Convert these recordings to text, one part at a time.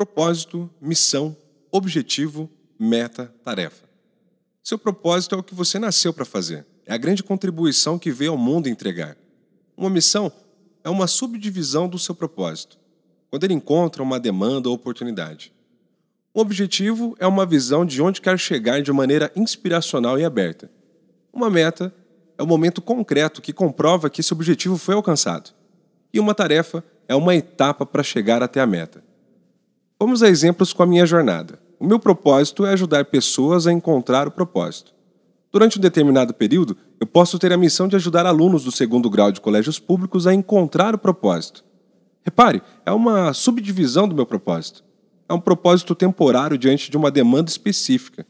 Propósito, missão, objetivo, meta, tarefa. Seu propósito é o que você nasceu para fazer. É a grande contribuição que veio ao mundo entregar. Uma missão é uma subdivisão do seu propósito, quando ele encontra uma demanda ou oportunidade. Um objetivo é uma visão de onde quer chegar de maneira inspiracional e aberta. Uma meta é o momento concreto que comprova que esse objetivo foi alcançado. E uma tarefa é uma etapa para chegar até a meta. Vamos a exemplos com a minha jornada. O meu propósito é ajudar pessoas a encontrar o propósito. Durante um determinado período, eu posso ter a missão de ajudar alunos do segundo grau de colégios públicos a encontrar o propósito. Repare, é uma subdivisão do meu propósito. É um propósito temporário diante de uma demanda específica.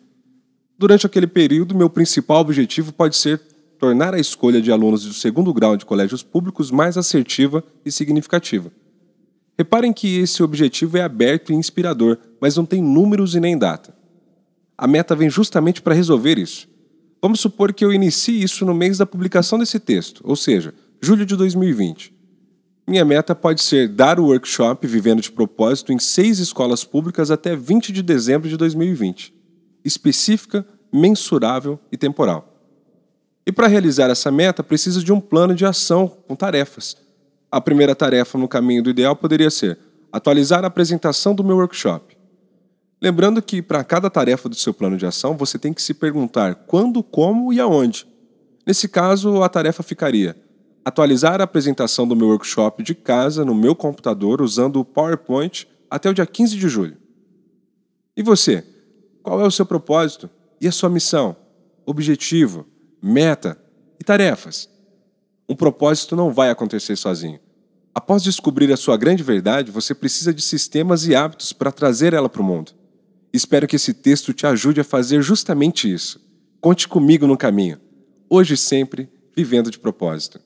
Durante aquele período, meu principal objetivo pode ser tornar a escolha de alunos do segundo grau de colégios públicos mais assertiva e significativa. Reparem que esse objetivo é aberto e inspirador, mas não tem números e nem data. A meta vem justamente para resolver isso. Vamos supor que eu inicie isso no mês da publicação desse texto, ou seja, julho de 2020. Minha meta pode ser dar o workshop Vivendo de Propósito em seis escolas públicas até 20 de dezembro de 2020. Específica, mensurável e temporal. E para realizar essa meta, precisa de um plano de ação com tarefas. A primeira tarefa no caminho do ideal poderia ser atualizar a apresentação do meu workshop. Lembrando que para cada tarefa do seu plano de ação, você tem que se perguntar quando, como e aonde. Nesse caso, a tarefa ficaria atualizar a apresentação do meu workshop de casa no meu computador usando o PowerPoint até o dia 15 de julho. E você? Qual é o seu propósito e a sua missão, objetivo, meta e tarefas. Um propósito não vai acontecer sozinho. Após descobrir a sua grande verdade, você precisa de sistemas e hábitos para trazer ela para o mundo. Espero que esse texto te ajude a fazer justamente isso. Conte comigo no caminho. Hoje e sempre, vivendo de propósito.